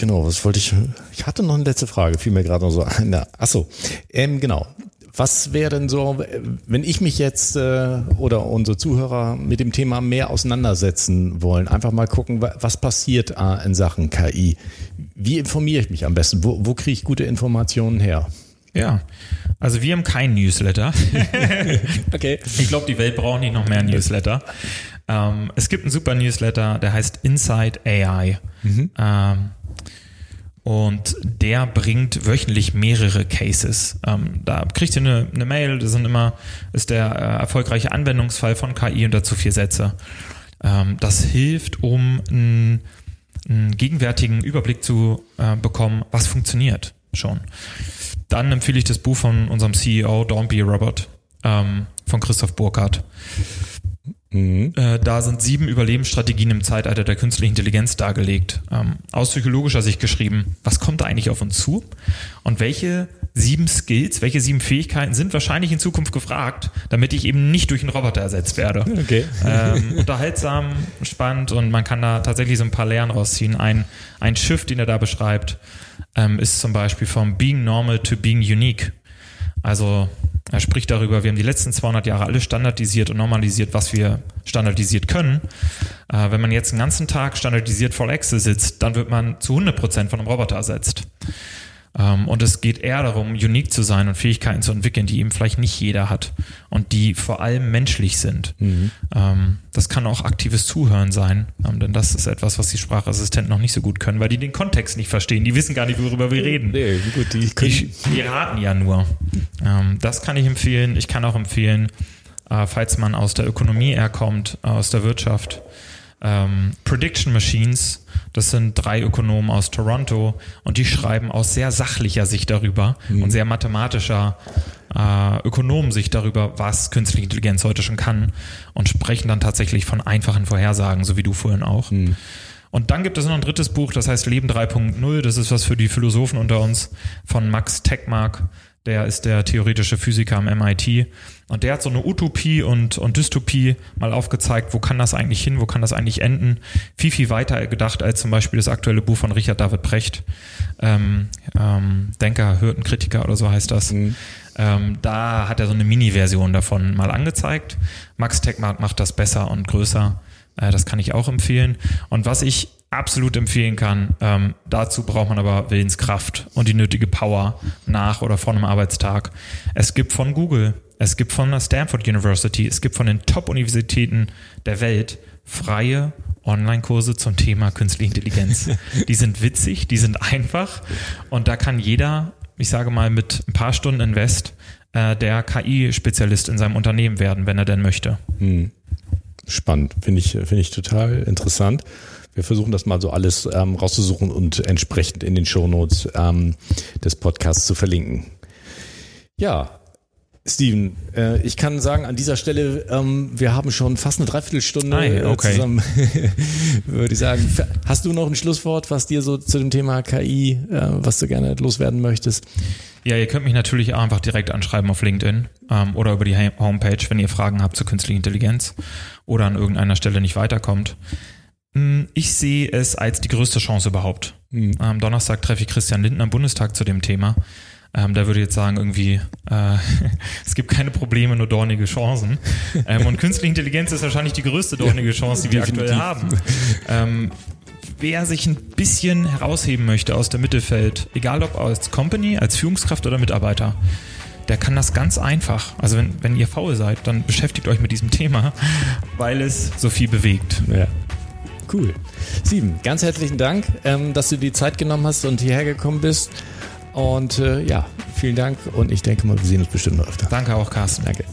Genau, was wollte ich? Ich hatte noch eine letzte Frage, fiel mir gerade noch so ein. Achso, ähm, genau. Was wäre denn so, wenn ich mich jetzt äh, oder unsere Zuhörer mit dem Thema mehr auseinandersetzen wollen? Einfach mal gucken, was passiert äh, in Sachen KI. Wie informiere ich mich am besten? Wo, wo kriege ich gute Informationen her? Ja, also wir haben kein Newsletter. okay. Ich glaube, die Welt braucht nicht noch mehr Newsletter. Ähm, es gibt einen super Newsletter, der heißt Inside AI. Mhm. Ähm, und der bringt wöchentlich mehrere Cases. Ähm, da kriegt ihr eine, eine Mail, das sind immer, ist der äh, erfolgreiche Anwendungsfall von KI und dazu vier Sätze. Ähm, das hilft, um einen, einen gegenwärtigen Überblick zu äh, bekommen, was funktioniert schon. Dann empfehle ich das Buch von unserem CEO, Don't Be a Robot, ähm, von Christoph Burkhardt. Mhm. Äh, da sind sieben Überlebensstrategien im Zeitalter der künstlichen Intelligenz dargelegt. Ähm, aus psychologischer Sicht geschrieben, was kommt da eigentlich auf uns zu? Und welche sieben Skills, welche sieben Fähigkeiten sind wahrscheinlich in Zukunft gefragt, damit ich eben nicht durch einen Roboter ersetzt werde? Okay. Ähm, unterhaltsam, spannend und man kann da tatsächlich so ein paar Lehren rausziehen. Ein, ein Schiff, den er da beschreibt, ähm, ist zum Beispiel vom Being Normal to Being Unique. Also er spricht darüber, wir haben die letzten 200 Jahre alles standardisiert und normalisiert, was wir standardisiert können. Äh, wenn man jetzt den ganzen Tag standardisiert voll Excel sitzt, dann wird man zu 100 Prozent von einem Roboter ersetzt. Ähm, und es geht eher darum, unique zu sein und Fähigkeiten zu entwickeln, die eben vielleicht nicht jeder hat und die vor allem menschlich sind. Mhm. Ähm, das kann auch aktives Zuhören sein, ähm, denn das ist etwas, was die Sprachassistenten noch nicht so gut können, weil die den Kontext nicht verstehen. Die wissen gar nicht, worüber wir reden. Nee, gut, die, die, die raten ja nur. Das kann ich empfehlen. Ich kann auch empfehlen, äh, falls man aus der Ökonomie herkommt, aus der Wirtschaft, Prediction Machines das sind drei Ökonomen aus Toronto und die schreiben aus sehr sachlicher Sicht darüber mhm. und sehr mathematischer äh, Ökonomen-Sicht darüber, was künstliche Intelligenz heute schon kann und sprechen dann tatsächlich von einfachen Vorhersagen, so wie du vorhin auch. Mhm. Und dann gibt es noch ein drittes Buch, das heißt Leben 3.0. Das ist was für die Philosophen unter uns von Max Techmark. Der ist der theoretische Physiker am MIT. Und der hat so eine Utopie und, und Dystopie mal aufgezeigt, wo kann das eigentlich hin, wo kann das eigentlich enden. Viel, viel weiter gedacht als zum Beispiel das aktuelle Buch von Richard David Precht. Ähm, ähm, Denker, Hürdenkritiker oder so heißt das. Mhm. Ähm, da hat er so eine Mini-Version davon mal angezeigt. Max Techmark macht das besser und größer. Äh, das kann ich auch empfehlen. Und was ich absolut empfehlen kann. Ähm, dazu braucht man aber Willenskraft und die nötige Power nach oder vor einem Arbeitstag. Es gibt von Google, es gibt von der Stanford University, es gibt von den Top-Universitäten der Welt freie Online-Kurse zum Thema künstliche Intelligenz. die sind witzig, die sind einfach und da kann jeder, ich sage mal, mit ein paar Stunden Invest äh, der KI-Spezialist in seinem Unternehmen werden, wenn er denn möchte. Hm. Spannend, finde ich, finde ich total interessant. Wir versuchen das mal so alles ähm, rauszusuchen und entsprechend in den Shownotes ähm, des Podcasts zu verlinken. Ja, Steven, äh, ich kann sagen, an dieser Stelle, ähm, wir haben schon fast eine Dreiviertelstunde Nein, okay. zusammen, würde ich sagen. Hast du noch ein Schlusswort, was dir so zu dem Thema KI, äh, was du gerne loswerden möchtest? Ja, ihr könnt mich natürlich einfach direkt anschreiben auf LinkedIn ähm, oder über die Homepage, wenn ihr Fragen habt zur künstlichen Intelligenz oder an irgendeiner Stelle nicht weiterkommt. Hm, ich sehe es als die größte Chance überhaupt. Mhm. Am Donnerstag treffe ich Christian Lindner im Bundestag zu dem Thema. Ähm, da würde ich jetzt sagen, irgendwie, äh, es gibt keine Probleme, nur dornige Chancen. Ähm, und künstliche Intelligenz ist wahrscheinlich die größte dornige Chance, die wir aktuell haben. Ähm, wer sich ein bisschen herausheben möchte aus dem Mittelfeld, egal ob als Company, als Führungskraft oder Mitarbeiter, der kann das ganz einfach. Also wenn, wenn ihr faul seid, dann beschäftigt euch mit diesem Thema, weil es so viel bewegt. Ja. Cool. Sieben, ganz herzlichen Dank, ähm, dass du die Zeit genommen hast und hierher gekommen bist. Und äh, ja, vielen Dank und ich denke mal, wir sehen uns bestimmt noch öfter. Danke auch, Carsten. Danke.